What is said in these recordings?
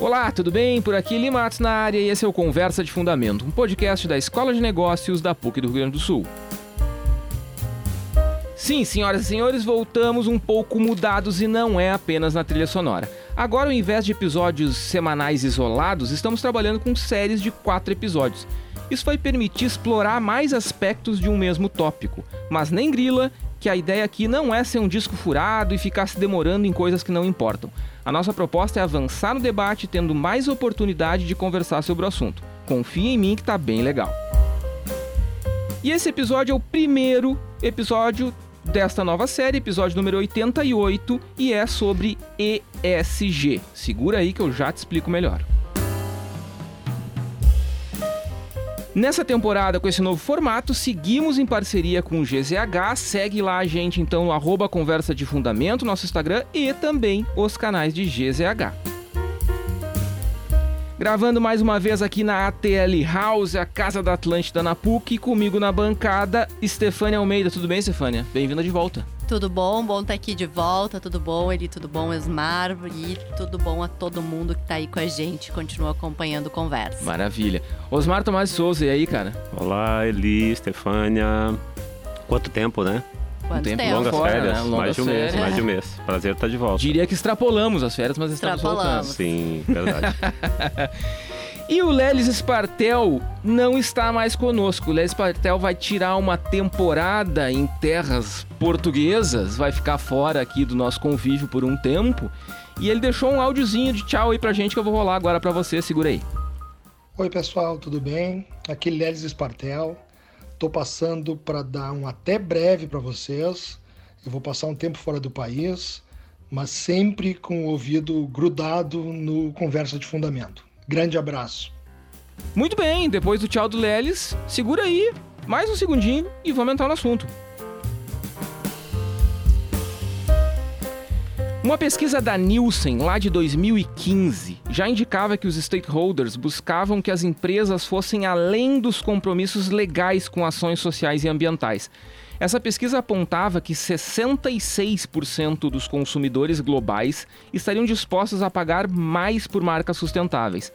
Olá, tudo bem? Por aqui Limatos na área e esse é o Conversa de Fundamento, um podcast da Escola de Negócios da PUC do Rio Grande do Sul. Sim, senhoras e senhores, voltamos um pouco mudados e não é apenas na trilha sonora. Agora, ao invés de episódios semanais isolados, estamos trabalhando com séries de quatro episódios. Isso vai permitir explorar mais aspectos de um mesmo tópico, mas nem grila que a ideia aqui não é ser um disco furado e ficar se demorando em coisas que não importam. A nossa proposta é avançar no debate tendo mais oportunidade de conversar sobre o assunto. Confia em mim que tá bem legal. E esse episódio é o primeiro episódio desta nova série, episódio número 88, e é sobre ESG. Segura aí que eu já te explico melhor. Nessa temporada, com esse novo formato, seguimos em parceria com o GZH. Segue lá a gente então no arroba Conversa de Fundamento, nosso Instagram, e também os canais de GZH. Gravando mais uma vez aqui na ATL House, a casa da Atlântida na PUC, comigo na bancada, Stefânia Almeida. Tudo bem, Stefânia? Bem-vinda de volta. Tudo bom, bom estar tá aqui de volta, tudo bom, Eli, tudo bom, Esmar, e tudo bom a todo mundo que está aí com a gente, continua acompanhando a conversa. Maravilha. Osmar Tomás Souza, e aí, cara? Olá, Eli, Stefânia. Quanto tempo, né? Quanto tempo? tempo? Longas Fora, férias, né? Longas mais de um férias. mês, mais de um mês. Prazer estar de volta. Diria que extrapolamos as férias, mas estamos voltando. Extrapolamos. Sim, verdade. E o Lelis Spartel não está mais conosco. O Lelis Spartel vai tirar uma temporada em terras portuguesas, vai ficar fora aqui do nosso convívio por um tempo. E ele deixou um áudiozinho de tchau aí pra gente que eu vou rolar agora pra você. Segura aí. Oi pessoal, tudo bem? Aqui Lelis Espartel. Tô passando para dar um até breve para vocês. Eu vou passar um tempo fora do país, mas sempre com o ouvido grudado no conversa de fundamento. Grande abraço. Muito bem, depois do tchau do Lelis, segura aí mais um segundinho e vamos entrar no assunto. Uma pesquisa da Nielsen, lá de 2015, já indicava que os stakeholders buscavam que as empresas fossem além dos compromissos legais com ações sociais e ambientais. Essa pesquisa apontava que 66% dos consumidores globais estariam dispostos a pagar mais por marcas sustentáveis.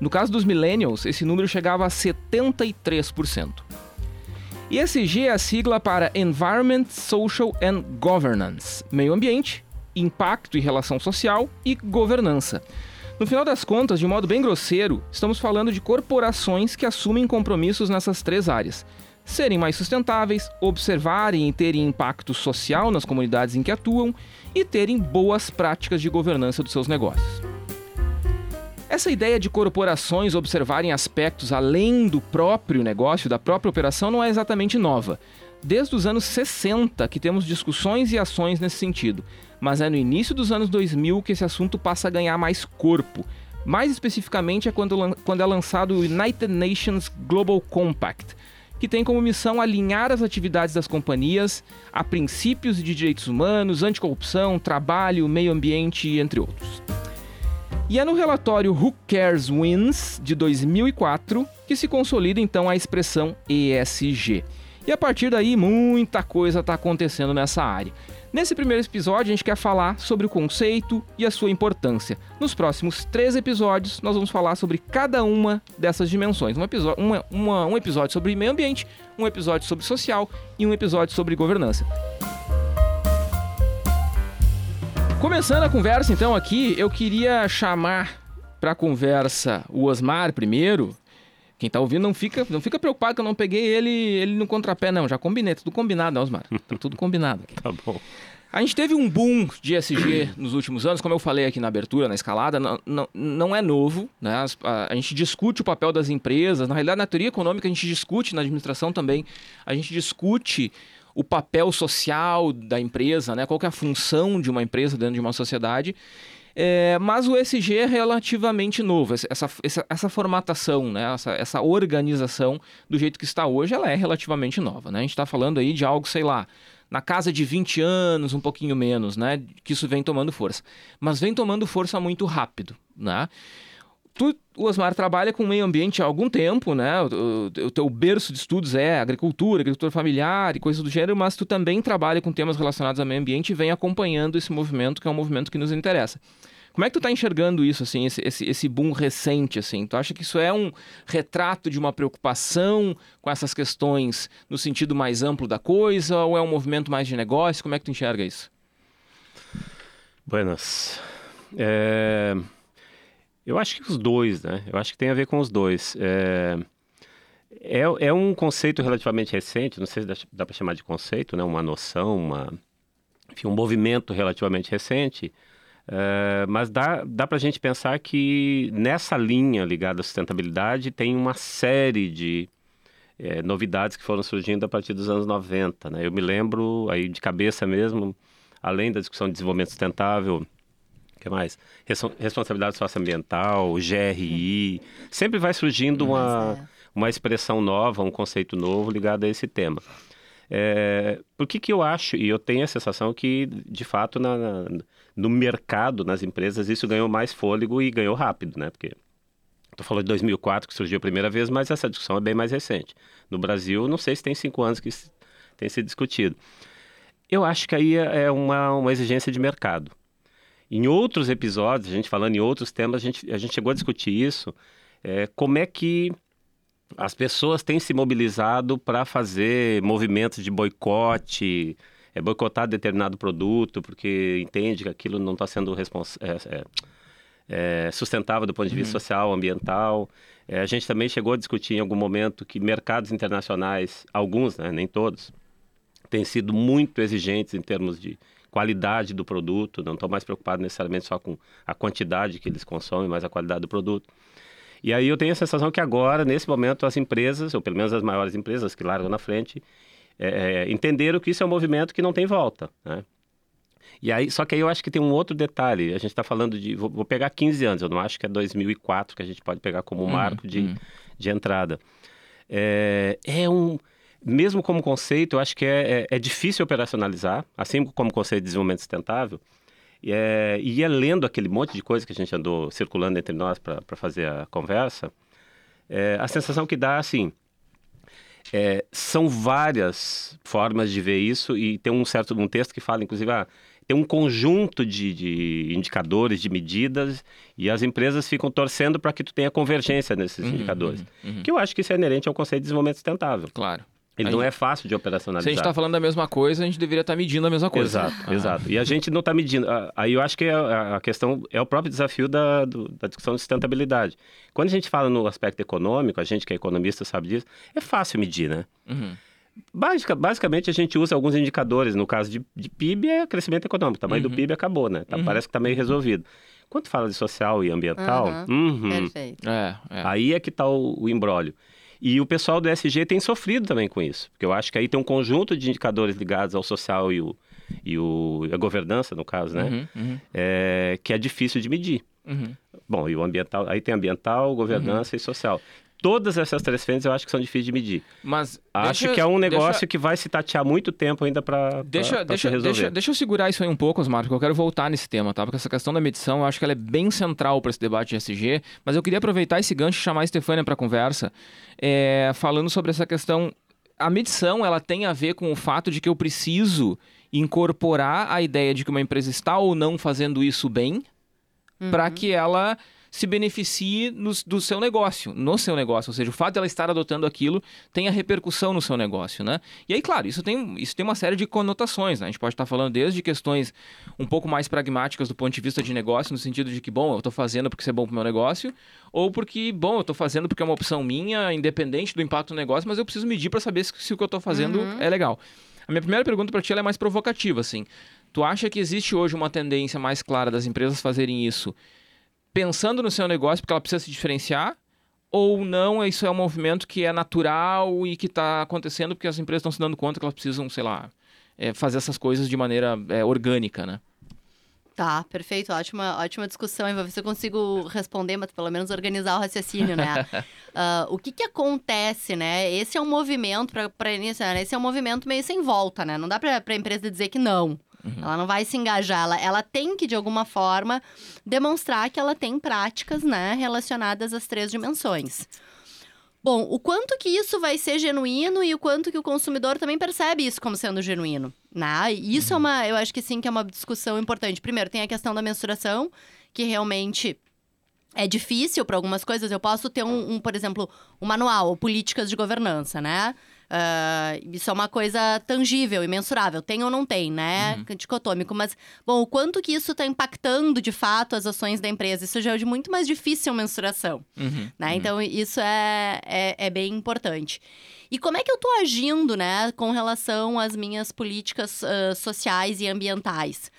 No caso dos millennials, esse número chegava a 73%. ESG é a sigla para Environment, Social and Governance, meio ambiente, impacto e relação social e governança. No final das contas, de modo bem grosseiro, estamos falando de corporações que assumem compromissos nessas três áreas. Serem mais sustentáveis, observarem e terem impacto social nas comunidades em que atuam e terem boas práticas de governança dos seus negócios. Essa ideia de corporações observarem aspectos além do próprio negócio, da própria operação, não é exatamente nova. Desde os anos 60 que temos discussões e ações nesse sentido, mas é no início dos anos 2000 que esse assunto passa a ganhar mais corpo. Mais especificamente é quando, quando é lançado o United Nations Global Compact, que tem como missão alinhar as atividades das companhias a princípios de direitos humanos, anticorrupção, trabalho, meio ambiente, entre outros. E é no relatório Who Cares Wins, de 2004, que se consolida então a expressão ESG. E a partir daí, muita coisa está acontecendo nessa área. Nesse primeiro episódio, a gente quer falar sobre o conceito e a sua importância. Nos próximos três episódios, nós vamos falar sobre cada uma dessas dimensões. Um, episo- uma- uma- um episódio sobre meio ambiente, um episódio sobre social e um episódio sobre governança. Começando a conversa, então, aqui, eu queria chamar para conversa o Osmar primeiro. Quem tá ouvindo não fica, não fica preocupado que eu não peguei ele, ele no contrapé, não. Já combinei, tudo combinado, né, Osmar? Tá tudo combinado aqui. tá bom. A gente teve um boom de ESG nos últimos anos, como eu falei aqui na abertura, na escalada, não, não, não é novo, né? A, a gente discute o papel das empresas, na realidade na teoria econômica a gente discute, na administração também, a gente discute o papel social da empresa, né? Qual é a função de uma empresa dentro de uma sociedade. É, mas o ESG é relativamente novo. Essa, essa, essa- essa formatação, né? essa, essa organização do jeito que está hoje, ela é relativamente nova. Né? A gente está falando aí de algo, sei lá, na casa de 20 anos, um pouquinho menos, né? Que isso vem tomando força. Mas vem tomando força muito rápido, né? Tu, o Osmar, trabalha com meio ambiente há algum tempo, né? O, o- o teu berço de estudos é agricultura, agricultura familiar e coisas do gênero, mas tu também trabalha com temas relacionados ao meio ambiente e vem acompanhando esse movimento, que é um movimento que nos interessa. Como é que tu tá enxergando isso, assim, esse, esse, esse boom recente, assim? Tu acha que isso é um retrato de uma preocupação com essas questões no sentido mais amplo da coisa ou é um movimento mais de negócio? Como é que tu enxerga isso? Buenas. É... Eu acho que os dois, né? Eu acho que tem a ver com os dois. É... É, é um conceito relativamente recente, não sei se dá, dá para chamar de conceito, né? Uma noção, uma... Enfim, um movimento relativamente recente, é, mas dá, dá para a gente pensar que nessa linha ligada à sustentabilidade tem uma série de é, novidades que foram surgindo a partir dos anos 90. Né? Eu me lembro, aí de cabeça mesmo, além da discussão de desenvolvimento sustentável, que mais? Responsabilidade socioambiental, GRI, sempre vai surgindo uma, é. uma expressão nova, um conceito novo ligado a esse tema. É, por que, que eu acho, e eu tenho a sensação que, de fato, na, na, no mercado, nas empresas, isso ganhou mais fôlego e ganhou rápido, né? Porque Estou falando de 2004 que surgiu a primeira vez, mas essa discussão é bem mais recente. No Brasil, não sei se tem cinco anos que tem sido discutido. Eu acho que aí é, é uma, uma exigência de mercado. Em outros episódios, a gente falando em outros temas, a gente, a gente chegou a discutir isso. É, como é que as pessoas têm se mobilizado para fazer movimentos de boicote, é, boicotar determinado produto, porque entende que aquilo não está sendo é, é, é, sustentável do ponto de vista uhum. social, ambiental. É, a gente também chegou a discutir em algum momento que mercados internacionais, alguns, né, nem todos, têm sido muito exigentes em termos de qualidade do produto, não estão mais preocupados necessariamente só com a quantidade que eles consomem, mas a qualidade do produto. E aí eu tenho a sensação que agora, nesse momento, as empresas, ou pelo menos as maiores empresas que largam na frente, é, é entenderam que isso é um movimento que não tem volta, né? E aí, só que aí eu acho que tem um outro detalhe. A gente está falando de. Vou, vou, pegar 15 anos, eu não acho que é 2004 que a gente pode pegar como um uhum, marco de, uhum. de entrada. É, é, um. Mesmo como conceito, eu acho que é, é, é difícil operacionalizar, assim como conceito de desenvolvimento sustentável. E, é, e é lendo aquele monte de coisa que a gente andou circulando entre nós para fazer a conversa, é, a sensação que dá, assim, é, são várias formas de ver isso e tem um certo um texto que fala, inclusive, ah, tem um conjunto de, de, indicadores, de medidas, e as empresas ficam torcendo para que tu tenha convergência nesses uhum, indicadores. Uhum, uhum. Que eu acho que isso é inerente ao conceito de desenvolvimento sustentável. Claro. Ele não é fácil de operacionalizar. Se a gente está falando da mesma coisa, a gente deveria estar tá medindo a mesma coisa. Exato, ah. exato. E a gente não está medindo. Aí eu acho que é a questão é o próprio desafio da, do, da discussão de sustentabilidade. Quando a gente fala no aspecto econômico, a gente que é economista sabe disso, é fácil medir, né? Uhum. Basic, basicamente, a gente usa alguns indicadores. No caso de, de PIB, é crescimento econômico. O tamanho uhum. do PIB acabou, né? Tá, uhum. Parece que está meio resolvido. Quando fala de social e ambiental, uhum. Perfeito. É, é. aí é que está o, o embrólio. E o pessoal do SG tem sofrido também com isso, porque eu acho que aí tem um conjunto de indicadores ligados ao social e, o, e o, a governança, no caso, né? Uhum, uhum. É, que é difícil de medir. Uhum. Bom, e o ambiental, aí tem ambiental, governança uhum. e social. Todas essas três frentes eu acho que são difíceis de medir. Mas acho deixa, que é um negócio deixa, que vai se tatear muito tempo ainda para deixa, deixa, deixa, deixa eu segurar isso aí um pouco, Osmar, porque eu quero voltar nesse tema, tá? Porque essa questão da medição eu acho que ela é bem central para esse debate de SG, mas eu queria aproveitar esse gancho e chamar a Estefânia para conversa, é, falando sobre essa questão. A medição ela tem a ver com o fato de que eu preciso incorporar a ideia de que uma empresa está ou não fazendo isso bem, uhum. para que ela se beneficie no, do seu negócio, no seu negócio. Ou seja, o fato de ela estar adotando aquilo tem a repercussão no seu negócio, né? E aí, claro, isso tem, isso tem uma série de conotações, né? A gente pode estar falando desde questões um pouco mais pragmáticas do ponto de vista de negócio, no sentido de que, bom, eu estou fazendo porque isso é bom para o meu negócio, ou porque, bom, eu estou fazendo porque é uma opção minha, independente do impacto do negócio, mas eu preciso medir para saber se, se, o que eu estou fazendo uhum. é legal. A minha primeira pergunta para ti é mais provocativa, assim. Tu acha que existe hoje uma tendência mais clara das empresas fazerem isso pensando no seu negócio porque ela precisa se diferenciar? Ou não, isso é um movimento que é natural e que está acontecendo porque as empresas estão se dando conta que elas precisam, sei lá, é, fazer essas coisas de maneira é, orgânica, né? Tá, perfeito. Ótima, ótima discussão. E vou ver se eu consigo responder, mas pelo menos organizar o raciocínio, né? uh, o que que acontece, né? Esse é um movimento, para iniciar, né? esse é um movimento meio sem volta, né? Não dá para a empresa dizer que não. Uhum. Ela não vai se engajar, ela, ela tem que, de alguma forma, demonstrar que ela tem práticas né, relacionadas às três dimensões. Bom, o quanto que isso vai ser genuíno e o quanto que o consumidor também percebe isso como sendo genuíno, né? Isso é uhum. uma, eu acho que sim, que é uma discussão importante. Primeiro, tem a questão da mensuração, que realmente é difícil para algumas coisas. Eu posso ter um, um, por exemplo, um manual ou políticas de governança, né? Uh, isso é uma coisa tangível e mensurável. Tem ou não tem, né? Uhum. Dicotômico. Mas, bom, o quanto que isso está impactando de fato as ações da empresa? Isso já é de muito mais difícil mensuração. Uhum. Né? Uhum. Então, isso é, é, é, bem importante. E como é que eu estou agindo, né, com relação às minhas políticas uh, sociais e ambientais?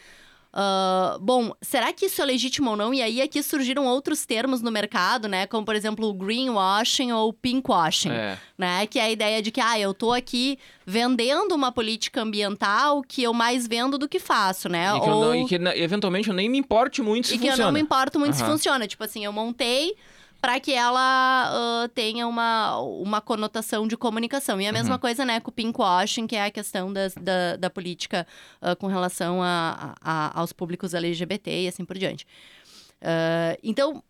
Uh, bom, será que isso é legítimo ou não? E aí aqui surgiram outros termos no mercado, né? Como, por exemplo, o greenwashing ou pinkwashing, é. né? Que é a ideia de que, ah, eu tô aqui vendendo uma política ambiental que eu mais vendo do que faço, né? E que, ou... não, e que eventualmente eu nem me importe muito se e funciona. E que eu não me importo muito uhum. se funciona. Tipo assim, eu montei para que ela uh, tenha uma, uma conotação de comunicação. E a mesma uhum. coisa, né, com o pinkwashing, que é a questão das, da, da política uh, com relação a, a, aos públicos LGBT e assim por diante. Uh, então,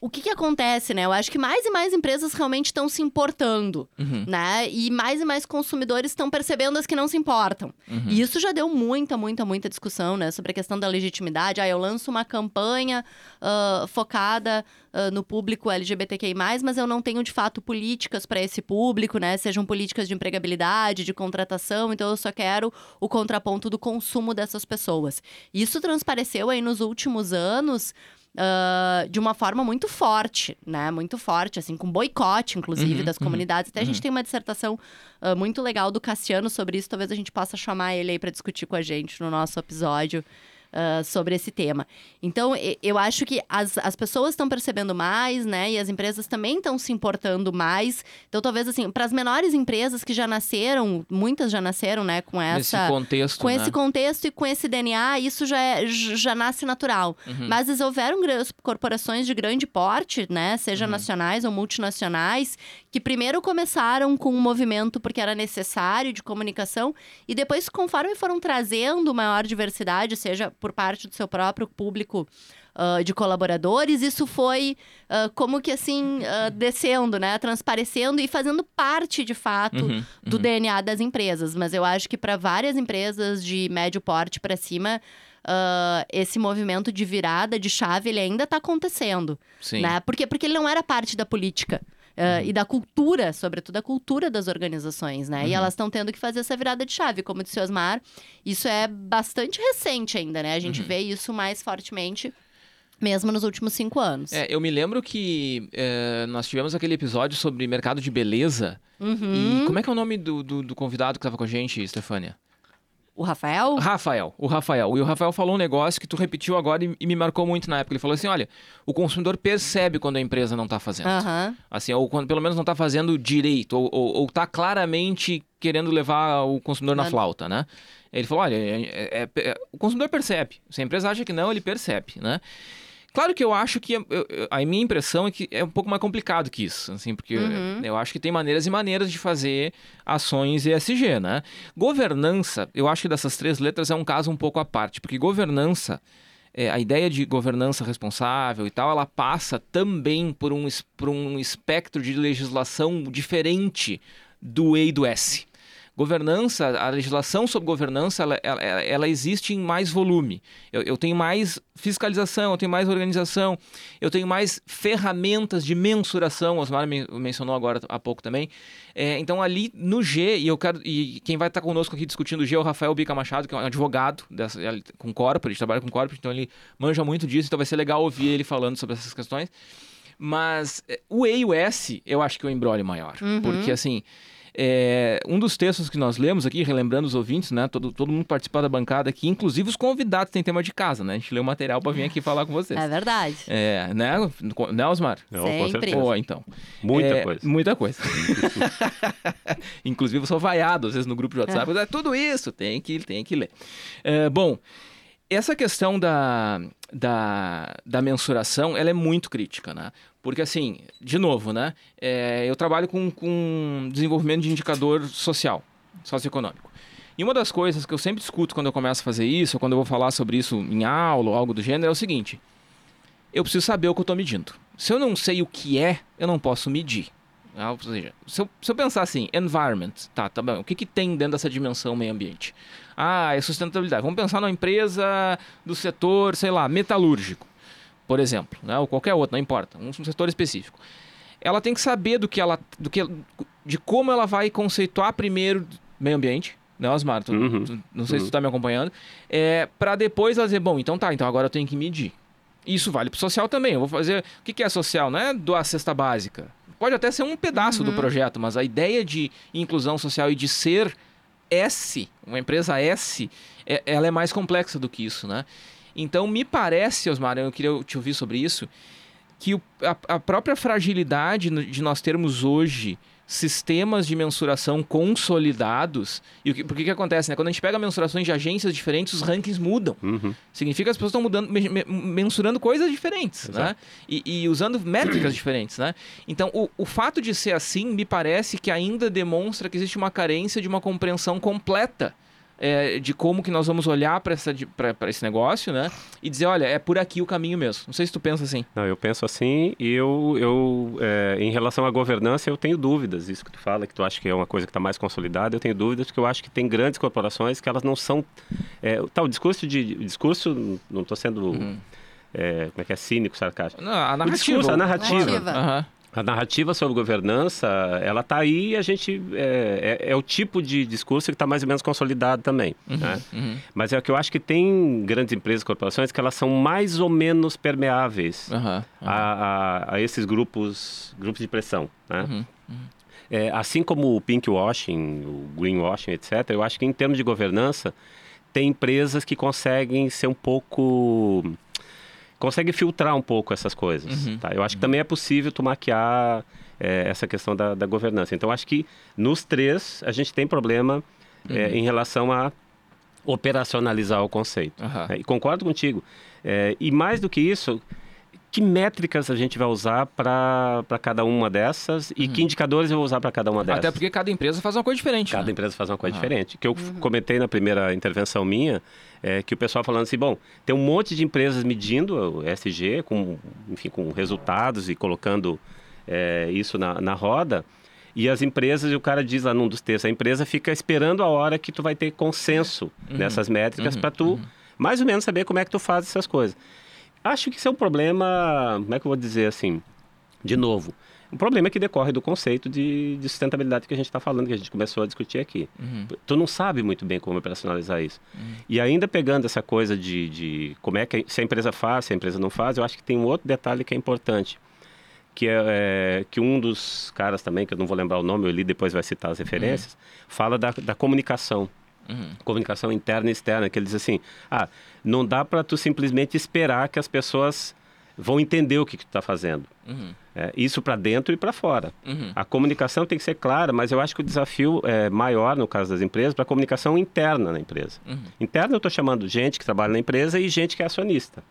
o que, que acontece, né? Eu acho que mais e mais empresas realmente estão se importando, uhum. né? E mais e mais consumidores estão percebendo as que não se importam. Uhum. E isso já deu muita, muita, muita discussão, né? Sobre a questão da legitimidade. Ah, eu lanço uma campanha uh, focada uh, no público LGBTQI+, mas eu não tenho, de fato, políticas para esse público, né? Sejam políticas de empregabilidade, de contratação. Então, eu só quero o contraponto do consumo dessas pessoas. Isso transpareceu aí nos últimos anos uh, de uma forma muito forte, né? Muito forte, assim, com boicote, inclusive, uhum, das uhum, comunidades. Até uhum. a gente uhum. tem uma dissertação uh, muito legal do Cassiano sobre isso. Talvez a gente possa chamar ele aí para discutir com a gente no nosso episódio uh, sobre esse tema. Então, eu acho que as, as pessoas estão percebendo mais, né? E as empresas também estão se importando mais. Então, talvez, assim, para as menores empresas que já nasceram, muitas já nasceram, né? Com essa... Esse contexto, Com né? esse contexto e com esse DNA, isso já, é, já nasce natural. Uhum. Mas houveram corporações de grande porte, né? Seja uhum. nacionais ou multinacionais, que primeiro começaram com um movimento porque era necessário de comunicação e depois, conforme foram trazendo maior diversidade, seja por parte do seu próprio público uh, de colaboradores, isso foi uh, como que assim, uh, descendo, né? Transparecendo e fazendo parte, de fato, uhum, do uhum. DNA das empresas. Mas eu acho que para várias empresas de médio porte para cima. Uh, esse movimento de virada de chave ele ainda está acontecendo, Sim. né? Porque porque ele não era parte da política. Uh, e da cultura, sobretudo a cultura das organizações, né? Uhum. E elas estão tendo que fazer essa virada de chave, como disse o Osmar. Isso é bastante recente ainda, né? A gente uhum. vê isso mais fortemente mesmo nos últimos cinco anos. É, eu me lembro que é, nós tivemos aquele episódio sobre mercado de beleza. Uhum. E como é que é o nome do, do, do convidado que estava com a gente, Stefânia? O Rafael? Rafael, o Rafael. E o Rafael falou um negócio que tu repetiu agora e, e, me marcou muito na época. Ele falou assim: olha, o consumidor percebe quando a empresa não está fazendo. Uhum. Assim, ou quando pelo menos não está fazendo direito, ou, ou, está claramente querendo levar o consumidor na flauta, né? Ele falou: olha, é, é, é, o consumidor percebe. Se a empresa acha que não, ele percebe, né? Claro que eu acho que eu, a minha impressão é que é um pouco mais complicado que isso, assim, porque uhum. eu acho que tem maneiras e maneiras de fazer ações ESG, né? Governança, eu acho que dessas três letras é um caso um pouco à parte, porque governança é, a ideia de governança responsável e tal, ela passa também por um, por um espectro de legislação diferente do E e do S governança, a legislação sobre governança, ela, ela, ela existe em mais volume. Eu, eu, tenho mais fiscalização, eu tenho mais organização, eu tenho mais ferramentas de mensuração, o Osmar mencionou agora há pouco também. É, então ali no G, e eu quero. E quem vai estar conosco aqui discutindo o G é o Rafael Bica Machado, que é um advogado dessa, com corporate, trabalha com corporate, então ele manja muito disso, então vai ser legal ouvir ele falando sobre essas questões. Mas é, o E e o S, eu acho que é o embrólio maior. Uhum. Porque assim. É, um dos textos que nós lemos aqui, relembrando os ouvintes, né? Todo, todo mundo participar da bancada aqui, inclusive os convidados têm tema de casa, né? A gente leu material para vir aqui falar com vocês. É verdade. É, né, né Osmar? Não, Sempre. Oh, então. Muita é, coisa. Muita coisa. inclusive eu sou vaiado, às vezes, no grupo de WhatsApp. É. Tudo isso, tem que, tem que ler. É, bom, essa questão da, da, da mensuração, ela é muito crítica, né? Porque, assim, de novo, né? É, eu trabalho com, com desenvolvimento de indicador social, socioeconômico. E uma das coisas que eu sempre discuto quando eu começo a fazer isso, ou quando eu vou falar sobre isso em aula ou algo do gênero, é o seguinte: eu preciso saber o que eu estou medindo. Se eu não sei o que é, eu não posso medir. Ah, ou seja, se eu, se eu pensar assim, environment, tá, tá bom, o que, que tem dentro dessa dimensão meio ambiente? Ah, é sustentabilidade. Vamos pensar numa empresa do setor, sei lá, metalúrgico por exemplo, né? ou qualquer outro, não importa, um setor específico. Ela tem que saber do que ela, do que, de como ela vai conceituar primeiro meio ambiente, né, Osmar? Tu, Uhum. tu- não sei se Uhum. tu tá me acompanhando. É, para depois ela dizer, bom, então tá, então agora eu tenho que medir. Isso vale pro social também. Eu vou fazer. O que, que é social? Não é doar cesta básica. Pode até ser um pedaço do projeto, mas a ideia de inclusão social e de ser S, uma empresa S, é- ela é mais complexa do que isso, né? Então, me parece, Osmar, eu queria te ouvir sobre isso, que o- a, a própria fragilidade de nós termos hoje sistemas de mensuração consolidados. E o que, por que acontece, né? Quando a gente pega mensurações de agências diferentes, os rankings mudam. Uhum. Significa que as pessoas estão mudando, me- me- mensurando coisas diferentes, né? Exato. E, e usando métricas diferentes, né? Então, o, o fato de ser assim, me parece que ainda demonstra que existe uma carência de uma compreensão completa é, de como que nós vamos olhar para esse negócio, né? E dizer, olha, é por aqui o caminho mesmo. Não sei se tu pensa assim. Não, eu penso assim e eu, eu é, em relação à governança, eu tenho dúvidas. Isso que tu fala, que tu acha que é uma coisa que está mais consolidada, eu tenho dúvidas porque eu acho que tem grandes corporações que elas não são... É, tá, o discurso, de, o discurso não estou sendo... é, como é que é? Cínico, sarcástico. Não, a O narrativa. discurso, a narrativa. Narrativa. Aham. A narrativa sobre governança, ela está aí e a gente... É, é, é o tipo de discurso que está mais ou menos consolidado também. né? Uhum. Mas é que eu acho que tem grandes empresas, corporações, que elas são mais ou menos permeáveis Aham. a, a- a esses grupos, grupos de pressão. Né? Uhum. É, assim como o pinkwashing, o greenwashing, etc., eu acho que em termos de governança, tem empresas que conseguem ser um pouco. Conseguem filtrar um pouco essas coisas. Uhum. tá? Eu acho que também é possível tu maquiar é, essa questão da, da governança. Então, acho que nos três a gente tem problema é, Uhum. em relação a operacionalizar o conceito. Aham. É, e concordo contigo. É, e mais do que isso, que métricas a gente vai usar para cada uma dessas e que indicadores eu vou usar para cada uma dessas? Uhum. Até porque cada empresa faz uma coisa diferente. Cada né? empresa faz uma coisa Ah. diferente. Que eu comentei na primeira intervenção minha, é que o pessoal falando assim, bom, tem um monte de empresas medindo o SG, com, enfim, com resultados e colocando é, isso na, na roda, e as empresas, e o cara diz lá num dos textos, a empresa fica esperando a hora que tu vai ter consenso nessas métricas Uhum. para tu, mais ou menos, saber como é que tu faz essas coisas. Acho que isso é um problema, como é que eu vou dizer assim, de novo, um problema que decorre do conceito de, de sustentabilidade que a gente está falando, que a gente começou a discutir aqui. Uhum. Tu não sabe muito bem como operacionalizar isso. E ainda pegando essa coisa de, de como é que se a empresa faz, se a empresa não faz, eu acho que tem um outro detalhe que é importante, que é, é, que um dos caras também, que eu não vou lembrar o nome, eu li depois vai citar as referências, fala da, da comunicação. Uhum. Comunicação interna e externa, que ele diz assim, ah, não dá para tu simplesmente esperar que as pessoas vão entender o que, que tu está fazendo. Uhum. É, isso para dentro e para fora. Uhum. A comunicação tem que ser clara, mas eu acho que o desafio é maior, no caso das empresas, para a comunicação interna na empresa. Uhum. Interna eu estou chamando gente que trabalha na empresa e gente que é acionista.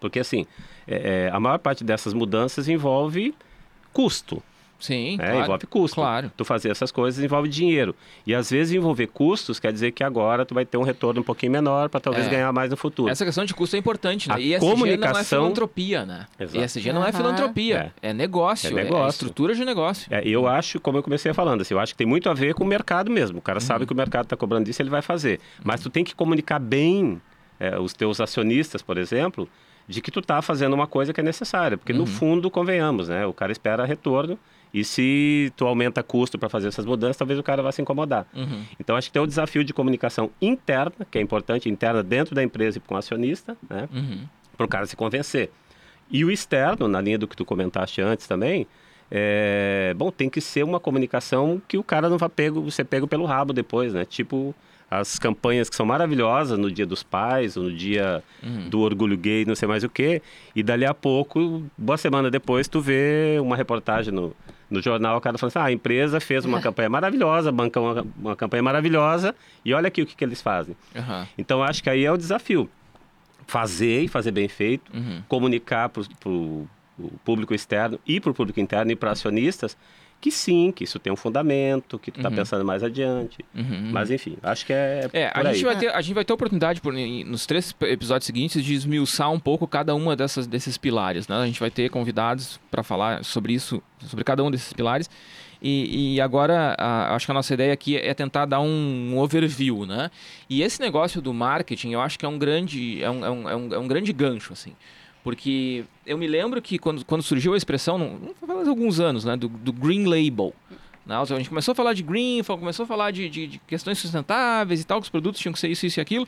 Porque, assim, é, é, a maior parte dessas mudanças envolve custo. Sim, né? claro. Envolve custo. Claro. Tu fazer essas coisas envolve dinheiro. E às vezes envolver custos quer dizer que agora tu vai ter um retorno um pouquinho menor para talvez É. ganhar mais no futuro. Essa questão de custo é importante, né? A ESG não é comunicação- filantropia, né? Exato. ESG não é filantropia, é, negócio, É é, negócio. estrutura de negócio. É, eu acho, como eu comecei falando, assim, eu acho que tem muito a ver com o mercado mesmo. O cara sabe que o mercado está cobrando isso, ele vai fazer. Mas tu tem que comunicar bem é, os teus acionistas, por exemplo, de que tu está fazendo uma coisa que é necessária. Porque no fundo, convenhamos, né? O cara espera retorno e se tu aumenta custo para fazer essas mudanças, talvez o cara vá se incomodar. Uhum. Então acho que tem o desafio de comunicação interna, que é importante, interna dentro da empresa e com o acionista, né? Uhum. para o cara se convencer. E o externo, na linha do que tu comentaste antes também, é, bom, tem que ser uma comunicação que o cara não vá pego, ser pego pelo rabo depois, né? Tipo as campanhas que são maravilhosas no Dia dos Pais, ou no Dia do Orgulho Gay, não sei mais o quê, e dali a pouco, boa semana depois, tu vê uma reportagem no, no jornal, o cara falando assim, ah, a empresa fez uma campanha maravilhosa, bancou uma, uma campanha maravilhosa, e olha aqui o que, que eles fazem. Aham. Então, acho que aí é o desafio. Fazer e fazer bem feito, Uhum. comunicar para o público externo e para o público interno e para acionistas que sim, que isso tem um fundamento, que tu está pensando mais adiante. Uhum. Mas, enfim, acho que é, É, a gente, vai ter, a gente vai ter oportunidade por, nos três episódios seguintes de esmiuçar um pouco cada uma dessas, desses pilares, né? A gente vai ter convidados para falar sobre isso, sobre cada um desses pilares. E, e agora, a- acho que a nossa ideia aqui é tentar dar um, overview, né? E esse negócio do marketing, eu acho que é um grande, é um, é um, é um, é um grande gancho, assim. Porque eu me lembro que quando, quando surgiu a expressão, faz alguns anos, né, do, do Green Label. Né? A gente começou a falar de green, começou a falar de, de, de, questões sustentáveis e tal, que os produtos tinham que ser isso, isso e aquilo.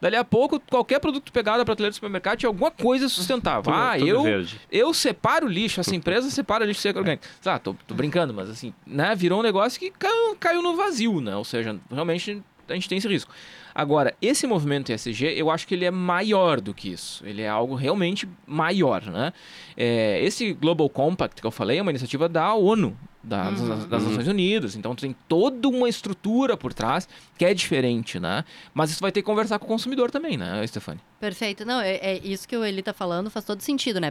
Dali a pouco, qualquer produto pegado da prateleira do supermercado tinha alguma coisa sustentável. Tudo- ah, tudo eu, verde. eu separo lixo, essa empresa separa lixo seco orgânico. Ah, tô, tô brincando, mas assim, né, virou um negócio que caiu, caiu no vazio, né? Ou seja, realmente a gente tem esse risco. Agora, esse movimento ESG, eu acho que ele é maior do que isso. Ele é algo realmente maior, né? É, esse Global Compact que eu falei é uma iniciativa da ONU, da- das, das Nações Unidas. Então tem toda uma estrutura por trás que é diferente, né? Mas isso vai ter que conversar com o consumidor também, né, Stefani? Perfeito. Não, é, é isso que o Eli tá falando faz todo sentido, né?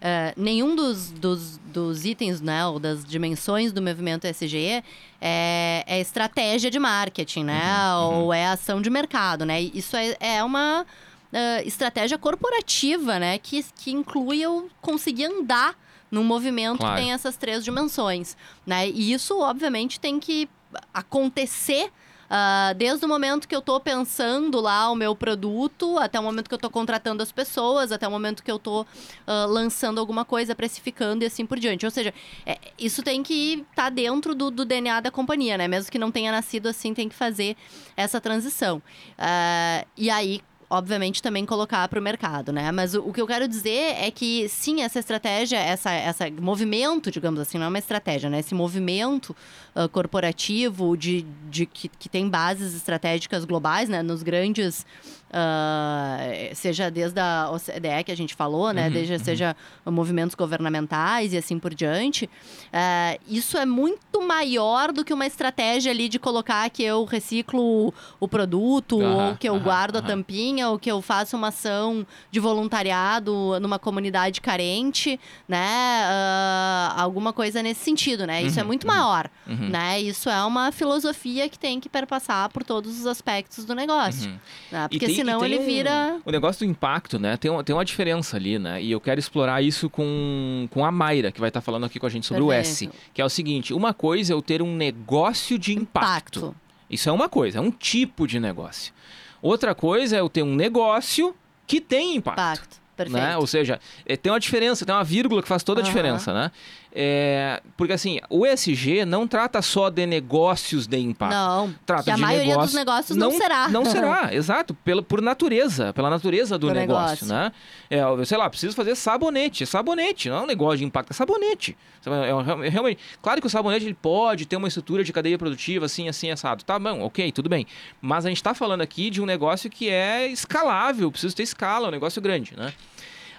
É, nenhum dos, dos, dos itens, né, ou das dimensões do movimento SGE é, é estratégia de marketing, né? Ou é ação de mercado, né? Isso é, é uma é, estratégia corporativa, né? Que, que inclui eu conseguir andar num movimento Claro. que tem essas três dimensões, né? E isso, obviamente, tem que acontecer ah, desde o momento que eu tô pensando lá o meu produto, até o momento que eu tô contratando as pessoas, até o momento que eu tô ah, lançando alguma coisa, precificando e assim por diante. Ou seja, é, isso tem que estar dentro do, do DNA da companhia, né? Mesmo que não tenha nascido assim, tem que fazer essa transição. Ah, e aí, obviamente, também colocar para o mercado, né? Mas o, o que eu quero dizer é que, sim, essa estratégia, essa, essa movimento, digamos assim, não é uma estratégia, né? Esse movimento ah, corporativo de, de que, que tem bases estratégicas globais, né? Nos grandes... ah, seja desde a OCDE que a gente falou, né? Uhum, desde, uhum. Seja movimentos governamentais e assim por diante. ah, isso é muito maior do que uma estratégia ali de colocar que eu reciclo o produto, Aham, ou que eu guardo a aham. Tampinha, ou que eu faço uma ação de voluntariado numa comunidade carente, né? Ah, alguma coisa nesse sentido, né? Isso é Uhum, muito uhum. maior, Uhum. né? Isso é uma filosofia que tem que perpassar por todos os aspectos do negócio, Uhum. né? Porque tem- senão ele um- vira... O negócio do impacto, né? Tem, uma- tem uma diferença ali, né? E eu quero explorar isso com, com a Mayra, que vai estar falando aqui com a gente sobre o S. Perfeito. Que é o seguinte: uma coisa é eu ter um negócio de impacto. Impacto. Isso é uma coisa, é um tipo de negócio. Outra coisa é eu ter um negócio que tem impacto. Impacto. Perfeito. Né? Ou seja, é, tem uma diferença, tem uma vírgula que faz toda a Aham. diferença, né? É, porque assim, o ESG não trata só de negócios de impacto. Não, Trata que a de maioria negócio- dos negócios não, será. Não será, exato. Pela, por natureza, pela natureza do, Do negócio, negócio. né? É, sei lá, preciso fazer sabonete. É sabonete, não é um negócio de impacto, é sabonete. É, um- é realmente, claro que o sabonete ele pode ter uma estrutura de cadeia produtiva assim, assim, assado. Tá bom, ok, tudo bem. Mas a gente está falando aqui de um negócio que é escalável, preciso ter escala, é um negócio grande, né?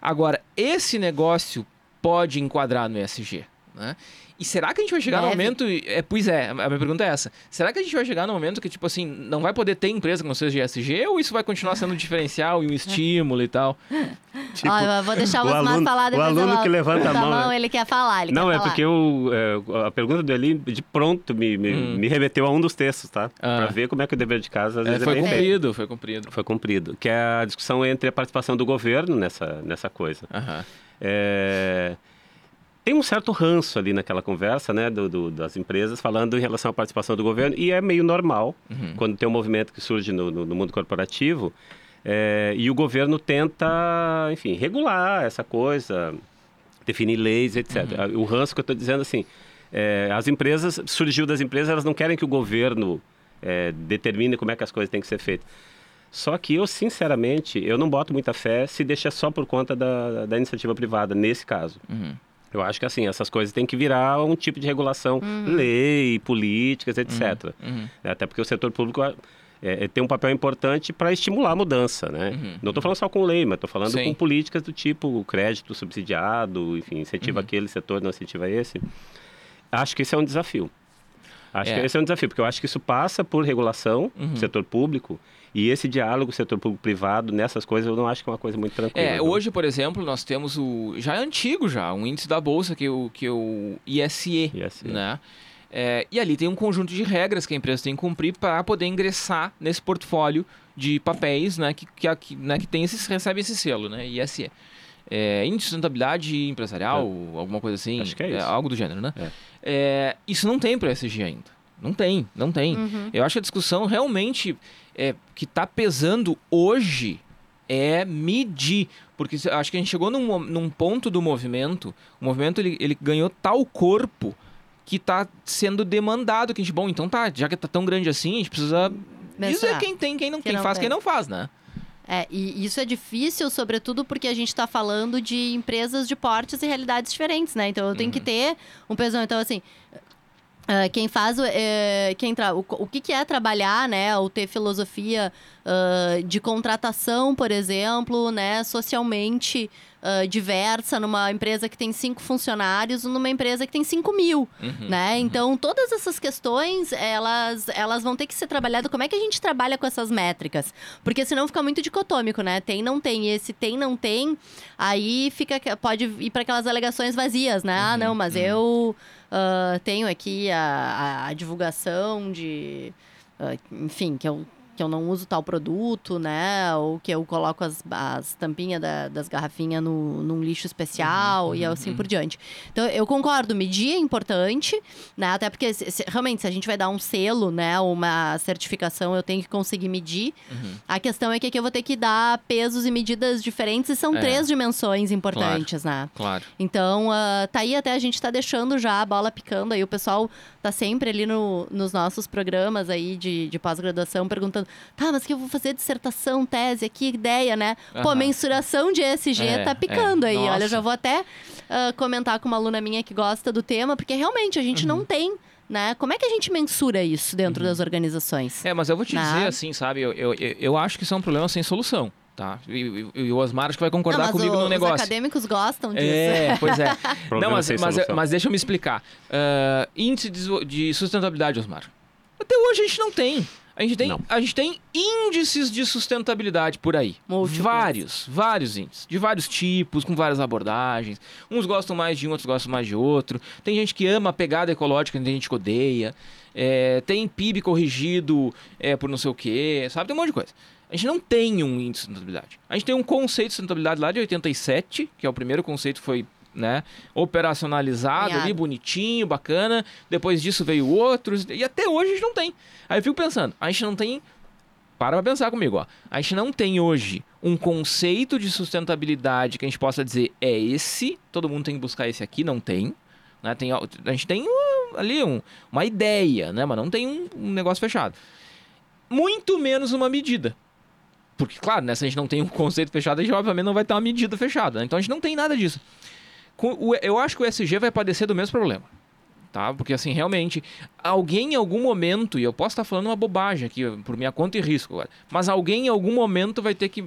Agora, esse negócio pode enquadrar no ESG, né? E será que a gente vai chegar no Deve. momento. É, pois é, a minha pergunta é essa. Será que a gente vai chegar no momento que, tipo assim, não vai poder ter empresa não seja de ESG ou isso vai continuar sendo um diferencial e um estímulo e tal? Tipo, eu vou deixar o, o Osmar aluno- falar o depois. aluno eu- que levanta a da mão, né? ele quer falar, ele Não, quer é falar. porque eu, é, a pergunta do Eli de pronto me, me, Hum. me remeteu a um dos textos, tá? Ah. Pra ver como é que o dever de casa às É, vezes foi é bem feito. cumprido, foi cumprido. Foi cumprido. Que é a discussão entre a participação do governo nessa, nessa coisa. Aham. É, Tem um certo ranço ali naquela conversa, né, do, do- das empresas falando em relação à participação do governo e é meio normal Uhum. quando tem um movimento que surge no, no- no mundo corporativo é, e o governo tenta, enfim, regular essa coisa, definir leis, etc. O ranço que eu estou dizendo assim, é, as empresas surgiu das empresas, elas não querem que o governo é, determine como é que as coisas têm que ser feitas. Só que eu, sinceramente, eu não boto muita fé se deixa só por conta da, da iniciativa privada, nesse caso. Uhum. Eu acho que, assim, essas coisas têm que virar um tipo de regulação, lei, políticas, etc. Uhum. Até porque o setor público é, é, tem um papel importante para estimular a mudança, né? Uhum, Não estou falando só com lei, mas estou falando Sim. com políticas do tipo crédito subsidiado, enfim, incentiva Uhum. aquele setor, não incentiva esse. Acho que esse é um desafio. Acho É. que esse é um desafio, porque eu acho que isso passa por regulação Uhum. do setor público e esse diálogo setor público-privado nessas coisas eu não acho que é uma coisa muito tranquila. É, hoje, por exemplo, nós temos o. Já é antigo já, um índice da Bolsa, que é o, que é o ISE, ISE. né? É, e ali tem um conjunto de regras que a empresa tem que cumprir para poder ingressar nesse portfólio de papéis, né? Que, que, que, né, que tem esse, recebe esse selo, né? ISE. É, índice de sustentabilidade empresarial, alguma coisa assim. Acho que é isso. algo do gênero, né? É. É, isso não tem para o ESG ainda. Não tem, não tem. Uhum. Eu acho que a discussão realmente é, que está pesando hoje é medir. Porque acho que a gente chegou num, num ponto do movimento, o movimento ele, ele ganhou tal corpo que está sendo demandado. Que a gente, bom, então tá, já que tá tão grande assim, a gente precisa Mensurar. dizer quem tem, quem não, Quem quem não faz, tem. quem não faz, né? É, e isso é difícil, sobretudo porque a gente está falando de empresas de portes e realidades diferentes, né? Então eu tenho que ter um peso. Então, assim. Ah, quem faz o- é, quem tra- o, o que, que é trabalhar, né, ou ter filosofia ah, de contratação, por exemplo, né, socialmente ah, diversa numa empresa que tem cinco funcionários ou numa empresa que tem cinco mil, Uhum. né? Então, todas essas questões, elas, elas vão ter que ser trabalhadas. Como é que a gente trabalha com essas métricas? Porque senão fica muito dicotômico, né? Tem, não tem. E esse tem, não tem, aí fica pode ir para aquelas alegações vazias, né? ah, Uhum, não, mas uhum. eu ah, tenho aqui a, a- divulgação de... ah, enfim, que eu... Que eu não uso tal produto, né? Ou que eu coloco as, as tampinhas da- das garrafinhas no, num lixo especial Uhum, e uhum, assim uhum. por diante. Então, eu concordo, medir é importante, né? Até porque, se- se- realmente, se a gente vai dar um selo, né? Uma certificação, eu tenho que conseguir medir. Uhum. A questão é que aqui eu vou ter que dar pesos e medidas diferentes e são É. três dimensões importantes, né? Claro. Então, ah, tá aí até a gente tá deixando já a bola picando aí. O pessoal tá sempre ali no- nos nossos programas aí de, de pós-graduação perguntando: tá, mas o que eu vou fazer dissertação, tese aqui, ideia, né? Pô, Aham. mensuração de ESG É, tá picando é. aí. Olha, eu Nossa. já vou até ah, comentar com uma aluna minha que gosta do tema, porque realmente a gente Uhum. não tem. Né? Como é que a gente mensura isso dentro das organizações? É, mas eu vou te Né? dizer assim, sabe? Eu, eu, eu- acho que isso é um problema sem solução, tá? E, e- e o Osmar acho que vai Não, concordar mas comigo o- no negócio. Os acadêmicos gostam disso. É, pois é. Não, mas, mas, mas deixa eu me explicar. Ah, índice de de sustentabilidade, Osmar. Até hoje a gente não tem. A gente tem, Não. a gente tem índices de sustentabilidade por aí. Múltiplos. Vários, vários índices. De vários tipos, com várias abordagens. Uns gostam mais de um, outros gostam mais de outro. Tem gente que ama a pegada ecológica, tem gente que odeia. É, tem PIB corrigido é, por não sei o quê, sabe? Tem um monte de coisa. A gente não tem um índice de sustentabilidade. A gente tem um conceito de sustentabilidade lá de 87, que é o primeiro conceito que foi né, operacionalizado Cunhado. ali, bonitinho, bacana. Depois disso veio outros, e até hoje a gente não tem. Aí eu fico pensando, a gente não tem. Para pra pensar comigo, ó. A gente não tem hoje um conceito de sustentabilidade que a gente possa dizer é esse, todo mundo tem que buscar esse aqui, não tem. Né? tem a gente tem uh, ali um- uma ideia, né? mas não tem um, um negócio fechado. Muito menos uma medida. Porque, claro, né, se a gente não tem um conceito fechado, a gente obviamente não vai ter uma medida fechada. né? Então a gente não tem nada disso. Eu acho que o SG vai padecer do mesmo problema. Tá? Porque, assim, realmente, alguém em algum momento, e eu posso estar falando uma bobagem aqui, por minha conta e risco agora, mas alguém em algum momento vai ter que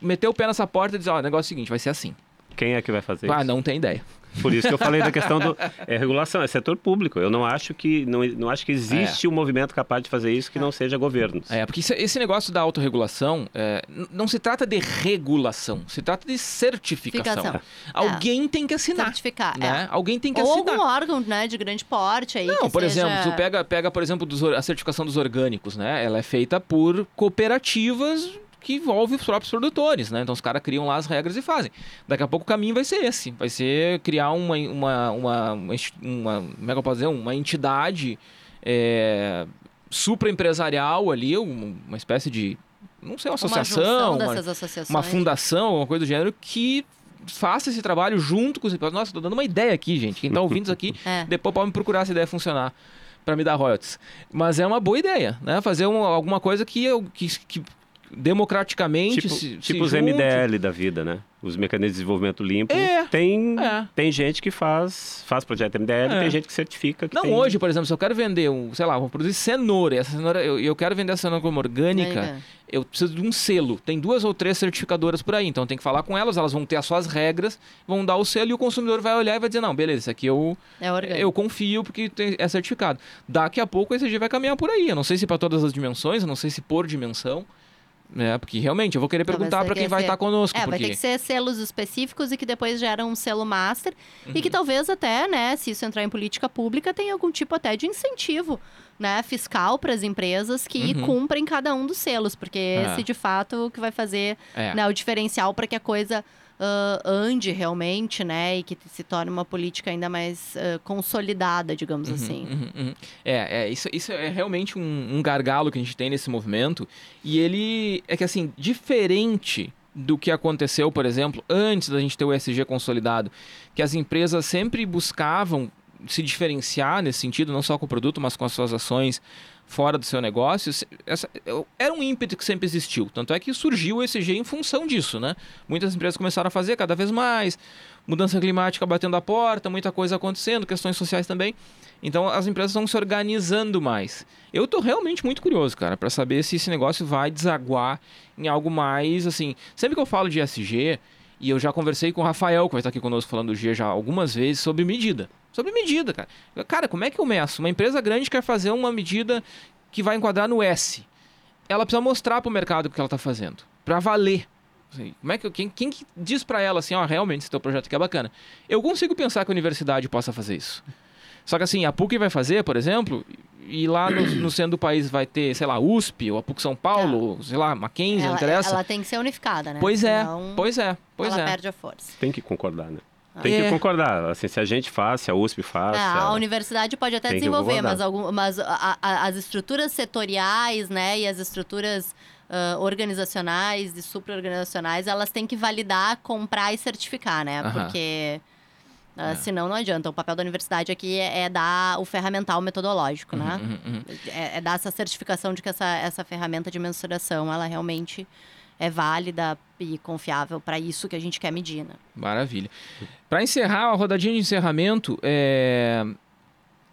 meter o pé nessa porta e dizer: ó, o negócio é o seguinte, vai ser assim. Quem é que vai fazer Ah, isso? não tem ideia. Por isso que eu falei da questão do é, regulação, é setor público. Eu não acho que não, não acho que existe um movimento capaz de fazer isso que não seja governos. É, porque isso- esse negócio da autorregulação é, não se trata de regulação, se trata de certificação. Certificação. Alguém tem que assinar. Certificar, é. Né? Alguém tem que Ou assinar. algum órgão, né, de grande porte aí. Não, que por seja... exemplo, tu pega, pega por exemplo, dos a certificação dos orgânicos, né? Ela é feita por cooperativas que envolvem os próprios produtores, né? Então os caras criam lá as regras e fazem. Daqui a pouco o caminho vai ser esse, vai ser criar uma uma uma, uma, uma como é que eu posso dizer, uma entidade é, supraempresarial ali, um- uma espécie de não sei, uma associação, uma uma, fundação, alguma coisa do gênero que faça esse trabalho junto com os Nossa, tô dando uma ideia aqui, gente. Quem tá ouvindo isso aqui É. depois pode me procurar se a ideia funcionar para me dar royalties. Mas é uma boa ideia, né? Fazer um- alguma coisa que, eu- que, que democraticamente Tipo, se, tipo os se junte. MDL da vida, né? Os mecanismos de desenvolvimento limpo. É, tem, é. tem gente que faz, faz projeto MDL, É. tem gente que certifica. Que Não, tem... hoje, por exemplo, se eu quero vender um, sei lá, vou produzir cenoura, e essa cenoura, eu, eu quero vender essa cenoura como orgânica, eu preciso de um selo. Tem duas ou três certificadoras por aí, então tem que falar com elas, elas vão ter as suas regras, vão dar o selo e o consumidor vai olhar e vai dizer, não, beleza, isso aqui eu, É eu confio porque tem- é certificado. Daqui a pouco o ESG vai caminhar por aí. Eu não sei se para todas as dimensões, eu não sei se por dimensão, né? Porque realmente eu vou querer perguntar para que quem vai ser- estar conosco, É, porque vai ter que ser selos específicos e que depois geram um selo master. E Uhum. que talvez até, né, se isso entrar em política pública, tenha algum tipo até de incentivo, né, fiscal para as empresas que Uhum. cumprem cada um dos selos. Porque É. esse, de fato, o que vai fazer é. né, o diferencial para que a coisa ah, ande realmente, né, e que se torne uma política ainda mais ah, consolidada, digamos Uhum, assim. uhum, uhum. É, é isso, isso é realmente um, um gargalo que a gente tem nesse movimento. E ele é que, assim, diferente do que aconteceu, por exemplo, antes da gente ter o ESG consolidado, que as empresas sempre buscavam se diferenciar nesse sentido, não só com o produto, mas com as suas ações fora do seu negócio, essa, era um ímpeto que sempre existiu. Tanto é que surgiu o ESG em função disso, né? Muitas empresas começaram a fazer cada vez mais, mudança climática batendo a porta, muita coisa acontecendo, questões sociais também. Então as empresas estão se organizando mais. Eu estou realmente muito curioso, cara, para saber se esse negócio vai desaguar em algo mais assim. Sempre que eu falo de ESG, e eu já conversei com o Rafael, que vai estar aqui conosco falando do G já algumas vezes, sobre medida. Sobre medida, cara. Cara, como é que eu meço? Uma empresa grande quer fazer uma medida que vai enquadrar no S. Ela precisa mostrar para o mercado o que ela está fazendo. Para valer. Assim, como é que, quem, quem que diz para ela assim, ó, oh, realmente esse teu projeto aqui é bacana? Eu consigo pensar que a universidade possa fazer isso. Só que assim, a PUC vai fazer, por exemplo, e lá no, no, centro do país vai ter, sei lá, USP, ou a PUC São Paulo, é. sei lá, Mackenzie, ela, não interessa. Ela tem que ser unificada, né? Pois é, Senão, pois é, pois ela é. perde a força. Tem que concordar, né? Ah. Tem é. que concordar. Assim, se a gente faz, se a USP faz. É, a universidade pode até desenvolver, mas, algum, mas a, a, as estruturas setoriais, né, e as estruturas uh, organizacionais e supra-organizacionais, elas têm que validar, comprar e certificar, né? Uh -huh. Porque Uh, é. Senão não adianta. O papel da universidade aqui é, é dar o ferramental metodológico, né? Uhum, uhum. uhum. É, é, dar essa certificação de que essa, essa ferramenta de mensuração, ela realmente é válida e confiável para isso que a gente quer medir, né? Maravilha. Para encerrar a rodadinha de encerramento, é...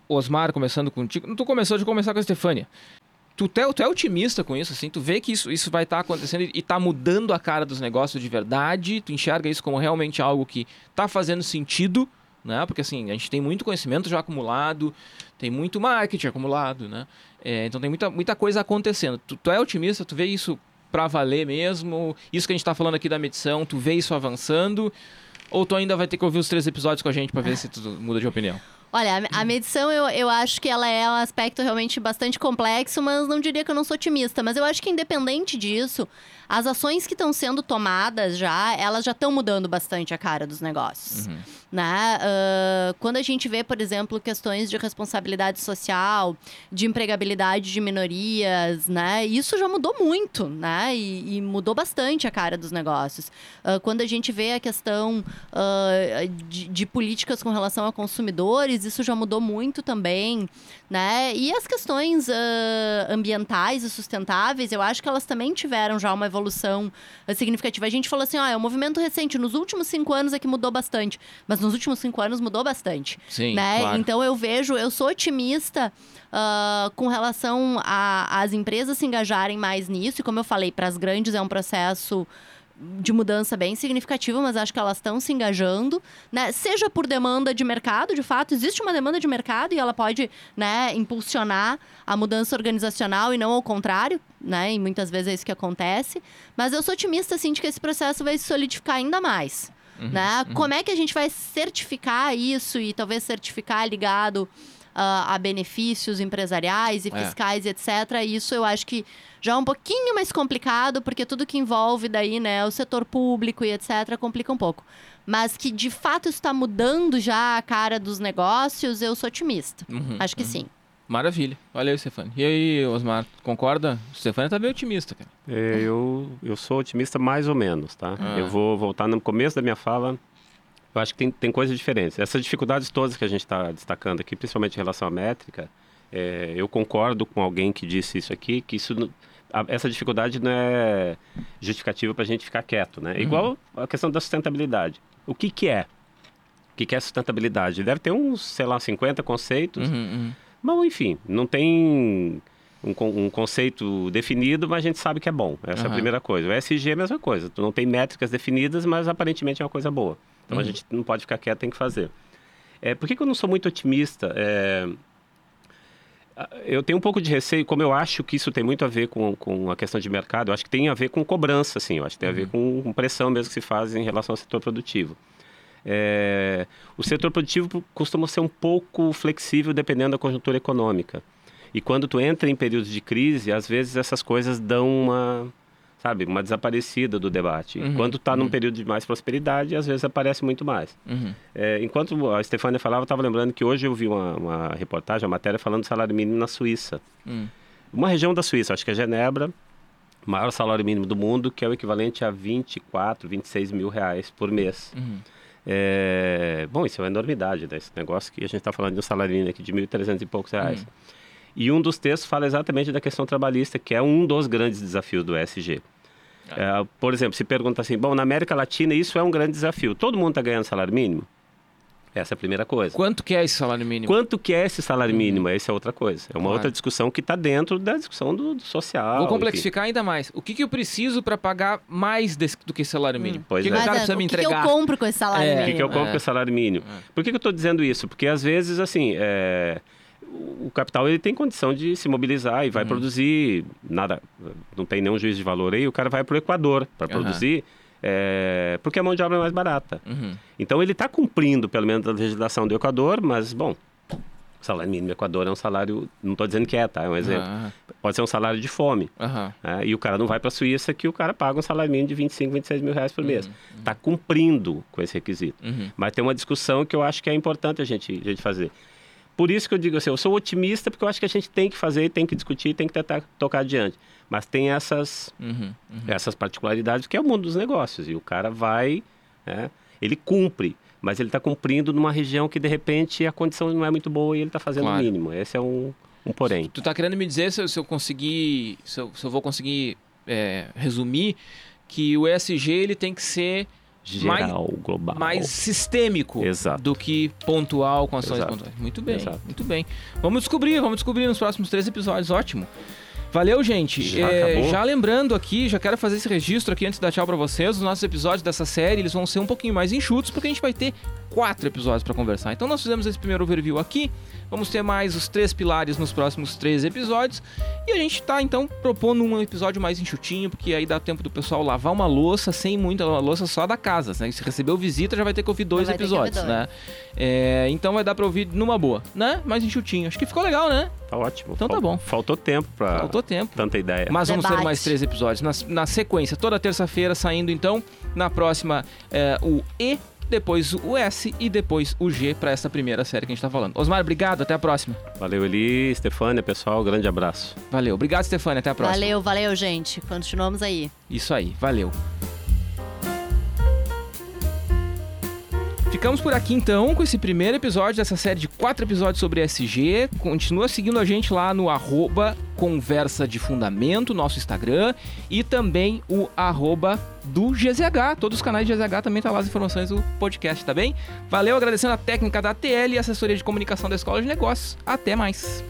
Osmar, começando contigo. Tu começou de começar com a Stefânia. Tu, é, tu é otimista com isso, assim? Tu vê que isso, isso vai estar tá acontecendo e está mudando a cara dos negócios de verdade? Tu enxerga isso como realmente algo que está fazendo sentido, né? Porque, assim, a gente tem muito conhecimento já acumulado, tem muito marketing acumulado, né? É, então tem muita, muita coisa acontecendo. Tu, tu é otimista? Tu vê isso para valer mesmo? Isso que a gente está falando aqui da medição, tu vê isso avançando? Ou tu ainda vai ter que ouvir os três episódios com a gente para ver se tu muda de opinião? Olha, a, medição eu, eu acho que ela é um aspecto realmente bastante complexo, mas não diria que eu não sou otimista. Mas eu acho que independente disso, as ações que estão sendo tomadas já, elas já estão mudando bastante a cara dos negócios. Uhum. Né? Uh, quando a gente vê, por exemplo, questões de responsabilidade social, de empregabilidade de minorias, né? Isso já mudou muito, né? E, e mudou bastante a cara dos negócios. Uh, quando a gente vê a questão uh, de, de políticas com relação a consumidores, isso já mudou muito também, né? E as questões ambientais e sustentáveis, eu acho que elas também tiveram já uma evolução significativa. A gente falou assim, ó, é um movimento recente, nos últimos cinco anos é que mudou bastante, mas nos últimos cinco anos mudou bastante. Sim, né? Claro. Então eu vejo, eu sou otimista uh, com relação às empresas se engajarem mais nisso. E como eu falei, para as grandes é um processo de mudança bem significativo, mas acho que elas estão se engajando, né? Seja por demanda de mercado, de fato, existe uma demanda de mercado e ela pode, né, impulsionar a mudança organizacional e não ao contrário, né? E muitas vezes é isso que acontece. Mas eu sou otimista, assim, de que esse processo vai se solidificar ainda mais. Uhum, né? Uhum. Como é que a gente vai certificar isso e talvez certificar ligado a benefícios empresariais e é. fiscais, é. etc. Isso eu acho que já é um pouquinho mais complicado, porque tudo que envolve daí, né, o setor público e etc., complica um pouco. Mas que de fato está mudando já a cara dos negócios, eu sou otimista. Uhum, acho que uhum. sim. Maravilha. Olha aí, Stefano. E aí, Osmar, concorda? O Stefano tá bem otimista, cara. É, eu, eu sou otimista mais ou menos, tá? Ah. Eu vou voltar no começo da minha fala. Eu acho que tem, tem coisas diferentes. Essas dificuldades todas que a gente está destacando aqui, principalmente em relação à métrica, é, eu concordo com alguém que disse isso aqui, que isso, a, essa dificuldade não é justificativa para a gente ficar quieto, né? Uhum. Igual a questão da sustentabilidade. O que que é? O que que é sustentabilidade? Deve ter uns, sei lá, 50 conceitos. Uhum, uhum Bom, enfim, não tem um, um, conceito definido, mas a gente sabe que é bom. Essa é a primeira coisa. O SG é a mesma coisa. Tu não tem métricas definidas, mas aparentemente é uma coisa boa. Então uhum. a gente não pode ficar quieto, tem que fazer. É, por que, que eu não sou muito otimista? É, eu tenho um pouco de receio, como eu acho que isso tem muito a ver com, com a questão de mercado, eu acho que tem a ver com cobrança, assim, eu acho que tem a ver uhum. com, com pressão mesmo que se faz em relação ao setor produtivo. É, o setor produtivo costuma ser um pouco flexível dependendo da conjuntura econômica. E quando tu entra em períodos de crise, às vezes essas coisas dão uma, sabe, uma desaparecida do debate. Uhum, Quando está uhum. num período de mais prosperidade, às vezes aparece muito mais. Uhum. É, enquanto a Stefania falava, eu estava lembrando que hoje eu vi uma, uma, reportagem, uma matéria falando do salário mínimo na Suíça. Uhum. Uma região da Suíça, acho que é Genebra, maior salário mínimo do mundo, que é o equivalente a 24, 26 mil reais por mês. Uhum. É... Bom, isso é uma enormidade, né? Esse negócio que a gente está falando de um salário mínimo aqui de 1.300 e poucos reais. Uhum. E um dos textos fala exatamente da questão trabalhista, que é um dos grandes desafios do ESG. É, por exemplo, se pergunta assim, bom, na América Latina isso é um grande desafio. Todo mundo está ganhando salário mínimo? Essa é a primeira coisa. Quanto que é esse salário mínimo? Quanto que é esse salário mínimo? Essa é outra coisa. É uma Claro. outra discussão que está dentro da discussão do, do social. Vou enfim. complexificar ainda mais. O que, que eu preciso para pagar mais desse- do que esse salário mínimo? pois o que, é. que o cara Mas, precisa é, me o que, que entregar? eu compro com esse salário É. O que, mínimo? que eu compro É. com salário mínimo? Por que, que eu estou dizendo isso? Porque às vezes, assim, é, o capital ele tem condição de se mobilizar e vai Uhum. produzir nada, não tem nenhum juiz de valor aí, o cara vai para o Equador para Aham. produzir, é, porque a mão de obra é mais barata. Uhum. Então ele está cumprindo, pelo menos, a legislação do Equador, mas, bom, o salário mínimo do Equador é um salário, não estou dizendo que é, tá? É um exemplo. Aham. Pode ser um salário de fome. Né? E o cara não vai para a Suíça que o cara paga um salário mínimo de 25, 26 mil reais por mês. Está cumprindo com esse requisito. Uhum. Mas tem uma discussão que eu acho que é importante a gente, a gente fazer. Por isso que eu digo assim, eu sou otimista porque eu acho que a gente tem que fazer, tem que discutir, tem que tentar tocar adiante. Mas tem essas, Uhum. Uhum. essas particularidades que é o mundo dos negócios. E o cara vai, né, ele cumpre, mas ele está cumprindo numa região que de repente a condição não é muito boa e ele está fazendo Claro. o mínimo. Esse é um, um porém. Tu tá querendo me dizer se eu, se eu conseguir, se eu, se eu vou conseguir é, resumir que o ESG ele tem que ser Geral, global. mais sistêmico Exato. do que pontual com ações Exato. pontuais. Muito bem, Exato. muito bem. Vamos descobrir, vamos descobrir nos próximos três episódios. Ótimo. Valeu, gente. Já É, já lembrando aqui, já quero fazer esse registro aqui antes de dar tchau pra vocês. Os nossos episódios dessa série, eles vão ser um pouquinho mais enxutos, porque a gente vai ter quatro episódios pra conversar. Então nós fizemos esse primeiro overview aqui. Vamos ter mais os três pilares nos próximos três episódios. E a gente tá, então, propondo um episódio mais enxutinho, porque aí dá tempo do pessoal lavar uma louça sem muita louça só da casa. Né? Se recebeu visita, já vai ter que ouvir dois que ouvir episódios, dois. né? É, então vai dar pra ouvir numa boa, né? Mais enxutinho. Acho que ficou legal, né? Tá ótimo. Então tá bom. Faltou tempo para Faltou tempo. tanta ideia. Mas vamos ter Debate. mais três episódios. Na, na sequência, toda terça-feira saindo, então. Na próxima, é, o E, depois o S e depois o G para essa primeira série que a gente tá falando. Osmar, obrigado. Até a próxima. Valeu, Eli, Stefânia, pessoal, grande abraço. Valeu. Obrigado, Stefania. Até a próxima. Valeu, valeu, gente. Continuamos aí. Isso aí. Valeu. Ficamos por aqui então com esse primeiro episódio dessa série de quatro episódios sobre SG. Continua seguindo a gente lá no arroba Conversa de Fundamento, nosso Instagram, e também o arroba do GZH. Todos os canais de GZH também tá lá as informações do podcast, tá bem? Valeu, agradecendo a técnica da ATL e a assessoria de comunicação da Escola de Negócios. Até mais.